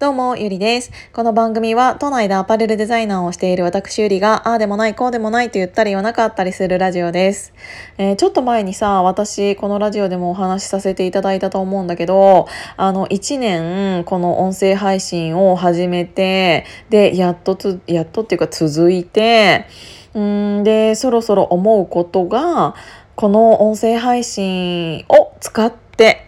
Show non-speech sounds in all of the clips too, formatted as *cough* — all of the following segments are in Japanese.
どうも、ゆりです。この番組は、都内でアパレルデザイナーをしている私ゆりが、ああでもない、こうでもないと言ったり言わなかったりするラジオです。えー、ちょっと前にさ、私、このラジオでもお話しさせていただいたと思うんだけど、あの、1年、この音声配信を始めて、で、やっとつ、やっとっていうか続いて、んで、そろそろ思うことが、この音声配信を使って、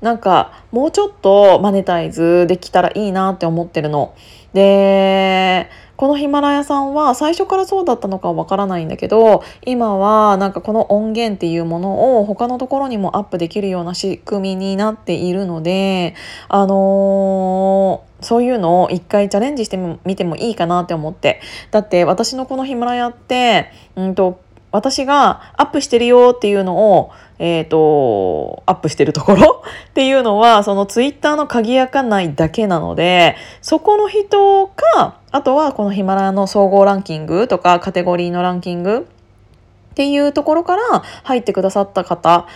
なんかもうちょっとマネタイズできたらいいなって思ってるの。でこのヒマラヤさんは最初からそうだったのかわからないんだけど今はなんかこの音源っていうものを他のところにもアップできるような仕組みになっているのであのーそういうのを一回チャレンジしてみてもいいかなって思ってだって私のこのヒマラヤって、うんと私がアップしてるよっていうのを、えっ、ー、と、アップしてるところ *laughs* っていうのは、そのツイッターの鍵開かないだけなので、そこの人か、あとはこのヒマラヤの総合ランキングとかカテゴリーのランキングっていうところから入ってくださった方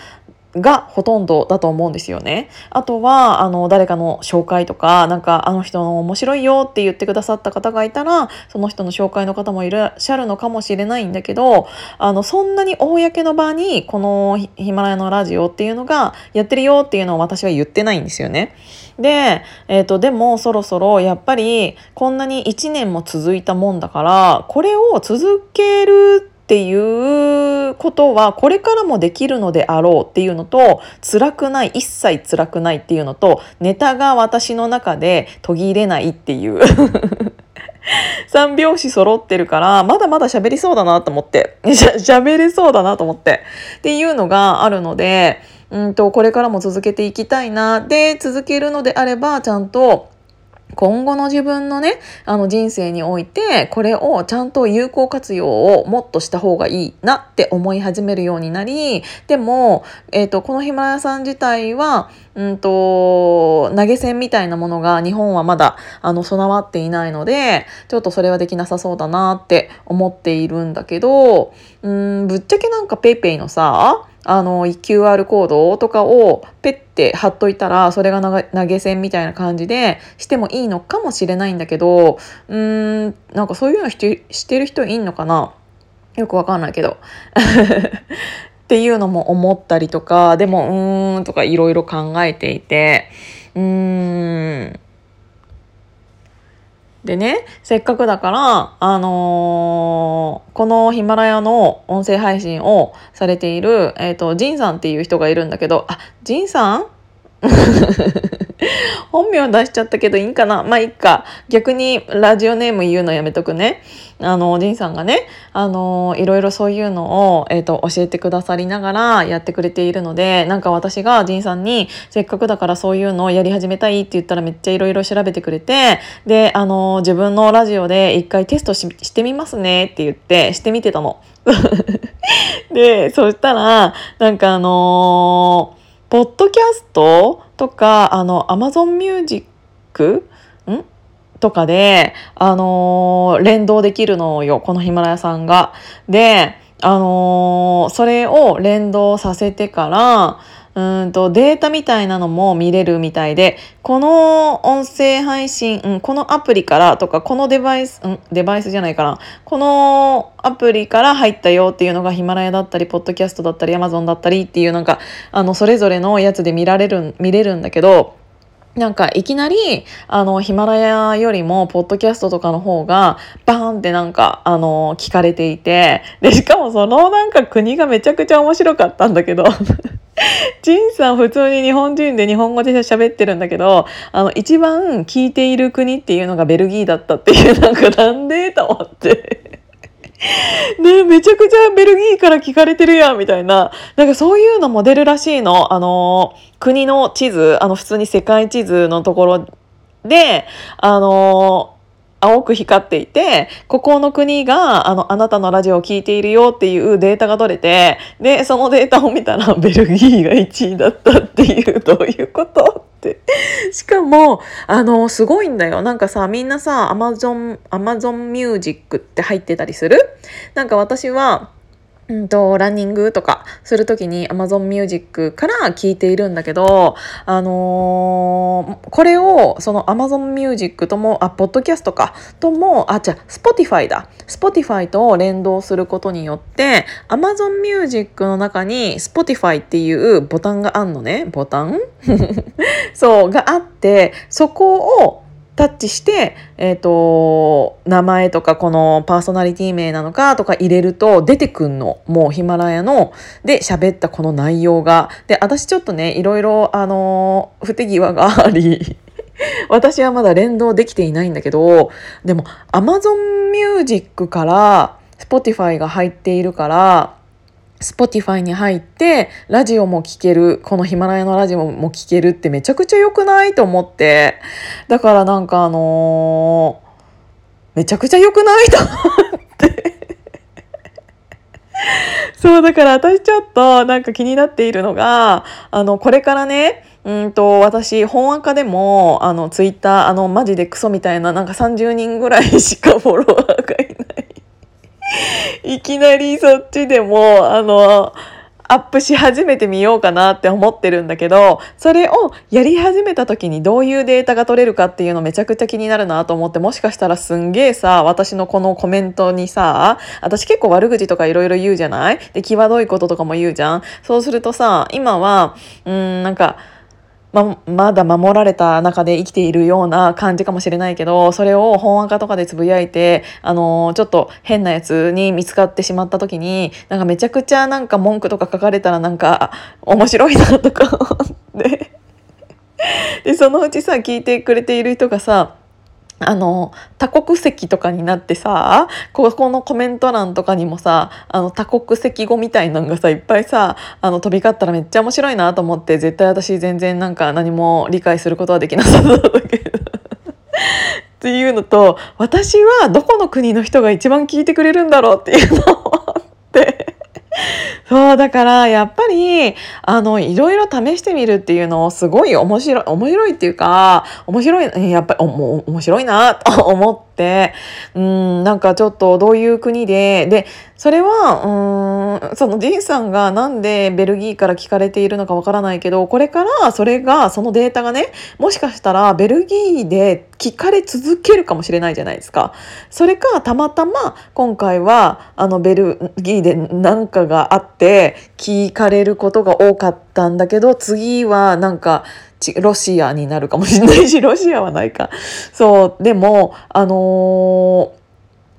がほとんどだと思うんですよね。あとはあの誰かの紹介とかなんかあの人の面白いよって言ってくださった方がいたらその人の紹介の方もいらっしゃるのかもしれないんだけどあのそんなに公の場にこのヒマラヤのラジオっていうのがやってるよっていうのを私は言ってないんですよね。で、えーと、でもそろそろやっぱりこんなに1年も続いたもんだからこれを続けるっていうことはこれからもできるのであろうっていうのと辛くない一切辛くないっていうのとネタが私の中で途切れないっていう。*laughs* 三拍子揃ってるからまだまだ喋りそうだなと思って。*laughs* 喋れそうだなと思って。っていうのがあるのでうんとこれからも続けていきたいな。で続けるのであればちゃんと今後の自分のね、あの人生において、これをちゃんと有効活用をもっとした方がいいなって思い始めるようになり、でも、えっ、ー、と、このヒマラヤさん自体は、うんと、投げ銭みたいなものが日本はまだ、あの、備わっていないので、ちょっとそれはできなさそうだなって思っているんだけど、うん、ぶっちゃけなんか PayPay のさ、あの QR コードとかをペッて貼っといたらそれが投げ銭みたいな感じでしてもいいのかもしれないんだけどうーんなんかそういうのしてしてる人いんのかな？よくわかんないけど。*laughs* っていうのも思ったりとかでもうーんとかいろいろ考えていて。うーん。でね、せっかくだから、あのー、このヒマラヤの音声配信をされている、えっ、ー、と、ジンさんっていう人がいるんだけど、あ、ジンさん？*laughs* 本名出しちゃったけどいいんかな？まあいいか。逆にラジオネーム言うのやめとくね。あの、ジンさんがね、あの、いろいろそういうのを、えっ、ー、と、教えてくださりながらやってくれているので、なんか私がジンさんに、せっかくだからそういうのをやり始めたいって言ったらめっちゃいろいろ調べてくれて、で、あの、自分のラジオで一回テストしてみますねって言って、してみてたの。*laughs* で、そしたら、なんかあのーポッドキャストとか、あの、アマゾンミュージックん？とかで、あのー、連動できるのよ、このヒマラヤさんが。で、あのー、それを連動させてから、うんとデータみたいなのも見れるみたいでこの音声配信、うん、このアプリからとかこのデバイス、うん、デバイスじゃないかな。このアプリから入ったよっていうのがヒマラヤだったりポッドキャストだったりアマゾンだったりっていうなんかあのそれぞれのやつで見られる見れるんだけどなんかいきなりあのヒマラヤよりもポッドキャストとかの方がバーンってなんかあの聞かれていてでしかもそのなんか国がめちゃくちゃ面白かったんだけど。ジンさん普通に日本人で日本語で喋ってるんだけど、あの、一番聞いている国っていうのがベルギーだったっていう、なんかなんでと思って。*laughs* ねめちゃくちゃベルギーから聞かれてるやんみたいな。なんかそういうのも出るらしいの。あの、国の地図、あの普通に世界地図のところで、あの、青く光っていて、ここの国があのあなたのラジオを聴いているよっていうデータが取れて、で、そのデータを見たら *laughs* ベルギーが1位だったっていう、どういうことって。*laughs* しかも、あの、すごいんだよ。なんかさ、みんなさ、アマゾン、アマゾンミュージックって入ってたりする？なんか私は、うんと、ランニングとかするときに Amazon Music から聞いているんだけど、あのー、これをその Amazon Music とも、あ、ポッドキャストか、とも、あ、じゃ Spotify だ。Spotify と連動することによって、Amazon Music の中に Spotify っていうボタンがあんのね。ボタン？*laughs* そう、があって、そこをタッチして、えーと、名前とかこのパーソナリティ名なのかとか入れると出てくんの。もうヒマラヤの。で喋ったこの内容が。で私ちょっとねいろいろあの不手際があり *laughs* 私はまだ連動できていないんだけどでも Amazon Music から Spotify が入っているから Spotify に入ってラジオも聴けるこのヒマラヤのラジオも聴けるってめちゃくちゃ良くないと思って。だからなんかあのー、めちゃくちゃ良くないと思って。*laughs* そうだから私ちょっとなんか気になっているのがあのこれからねうんと私本赤でもあのツイッターあのマジでクソみたいななんか30人ぐらいしかフォロワーがいない。いきなりそっちでも、あの、アップし始めてみようかなって思ってるんだけど、それをやり始めた時にどういうデータが取れるかっていうのめちゃくちゃ気になるなと思って、もしかしたらすんげえさ、私のこのコメントにさ、私結構悪口とかいろいろ言うじゃない？で、際どいこととかも言うじゃん？そうするとさ、今は、うん、なんか、ままだ守られた中で生きているような感じかもしれないけどそれを本赤とかでつぶやいてあのちょっと変なやつに見つかってしまった時になんかめちゃくちゃなんか文句とか書かれたらなんか面白いなとか思って。でそのうちさ聞いてくれている人がさあの多国籍とかになってさここのコメント欄とかにもさあの多国籍語みたいなのがさいっぱいさあの飛び交ったらめっちゃ面白いなと思って絶対私全然なんか何も理解することはできなさそうだけど。っていうのと私はどこの国の人が一番聞いてくれるんだろうっていうのをだからやっぱり、あの、いろいろ試してみるっていうのをすごい面白い、面白いっていうか、面白い、やっぱり、お面白いなと思って、うん、なんかちょっとどういう国で、で、それは、うん、そのジンさんがなんでベルギーから聞かれているのかわからないけど、これからそれが、そのデータがね、もしかしたらベルギーで聞かれ続けるかもしれないじゃないですか。それか、たまたま今回は、あの、ベルギーで何かがあって聞かれることが多かったんだけど、次はなんか、ロシアになるかもしれないし、*laughs* ロシアはないか。そう、でも、あのー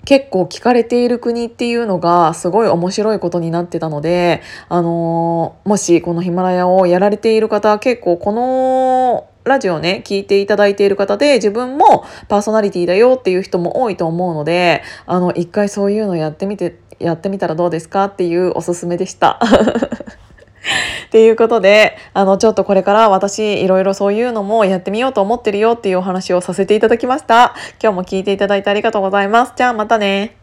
結構聞かれている国っていうのがすごい面白いことになってたので、あのー、もしこのヒマラヤをやられている方は結構このラジオね、聞いていただいている方で自分もパーソナリティだよっていう人も多いと思うので、あの、一回そういうのやってみて、やってみたらどうですかっていうおすすめでした。*laughs* *laughs* っていうことで、あの、ちょっとこれから私、いろいろそういうのもやってみようと思ってるよっていうお話をさせていただきました。今日も聞いていただいてありがとうございます。じゃあまたね。